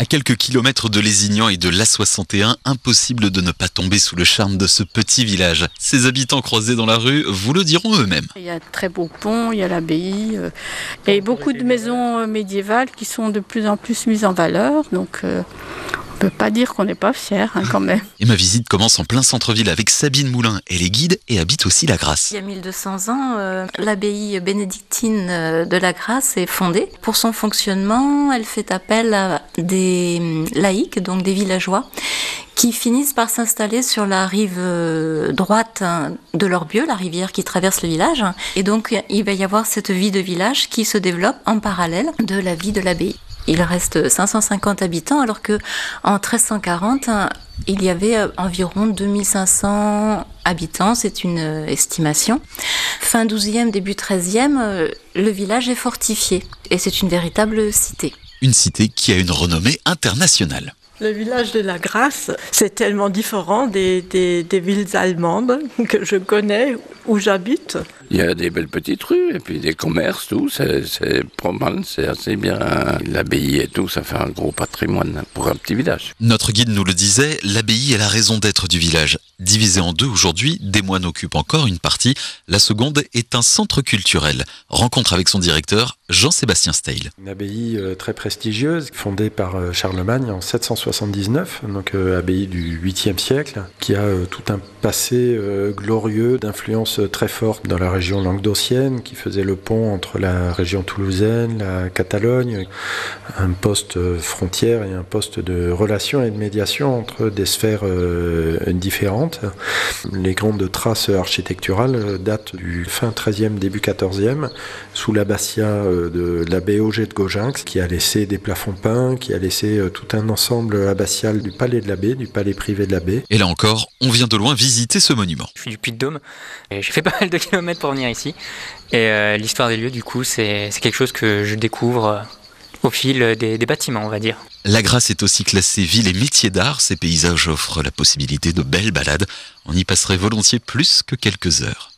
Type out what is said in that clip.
À quelques kilomètres de Lézignan et de l'A61, impossible de ne pas tomber sous le charme de ce petit village. Ses habitants croisés dans la rue vous le diront eux-mêmes. Il y a de très beaux ponts, il y a l'abbaye, euh, et beaucoup de maisons euh, médiévales qui sont de plus en plus mises en valeur. Donc euh, peut pas dire qu'on n'est pas fier hein, quand même. Et ma visite commence en plein centre-ville avec Sabine Moulin. Elle est guide et habite aussi la Grasse. Il y a 1200 ans, euh, l'abbaye bénédictine euh, de la Grasse est fondée. Pour son fonctionnement, elle fait appel à des hum, laïcs, donc des villageois, qui finissent par s'installer sur la rive euh, droite hein, de l'Orbieu, la rivière qui traverse le village. Et donc, il va y avoir cette vie de village qui se développe en parallèle de la vie de l'abbaye. Il reste 550 habitants, alors que en 1340, hein, il y avait euh, environ 2500 habitants, c'est une euh, estimation. Fin 12e, début 13e, euh, le village est fortifié et c'est une véritable cité. Une cité qui a une renommée internationale. Le village de la Grasse, c'est tellement différent des, des, des villes allemandes que je connais où j'habite. Il y a des belles petites rues et puis des commerces, tout. C'est pas mal, c'est assez bien. L'abbaye et tout, ça fait un gros patrimoine pour un petit village. Notre guide nous le disait, l'abbaye est la raison d'être du village. Divisé en deux aujourd'hui, des moines occupent encore une partie. La seconde est un centre culturel. Rencontre avec son directeur, Jean-Sébastien Steil. Une abbaye euh, très prestigieuse, fondée par euh, Charlemagne en 779, donc euh, abbaye du 8e siècle, qui a tout un passé glorieux d'influence très forte dans la région languedocienne, qui faisait le pont entre la région toulousaine, la Catalogne, un poste frontière et un poste de relation et de médiation entre des sphères euh, différentes. Les grandes traces architecturales datent du fin 13e, début 14e, sous l'abbatiat euh, de l'abbé Auger de Gauginx, qui a laissé des plafonds peints, qui a laissé euh, tout un ensemble abbatial du palais de l'abbé, du palais privé de l'abbé. Et là encore, on vient de loin visiter ce monument. Je suis du Puy-de-Dôme et j'ai fait pas mal de kilomètres pour ici. Et euh, l'histoire des lieux, du coup, c'est c'est quelque chose que je découvre euh, au fil des, des bâtiments, on va dire. La Grasse est aussi classée ville et métier d'art. Ces paysages offrent la possibilité de belles balades. On y passerait volontiers plus que quelques heures.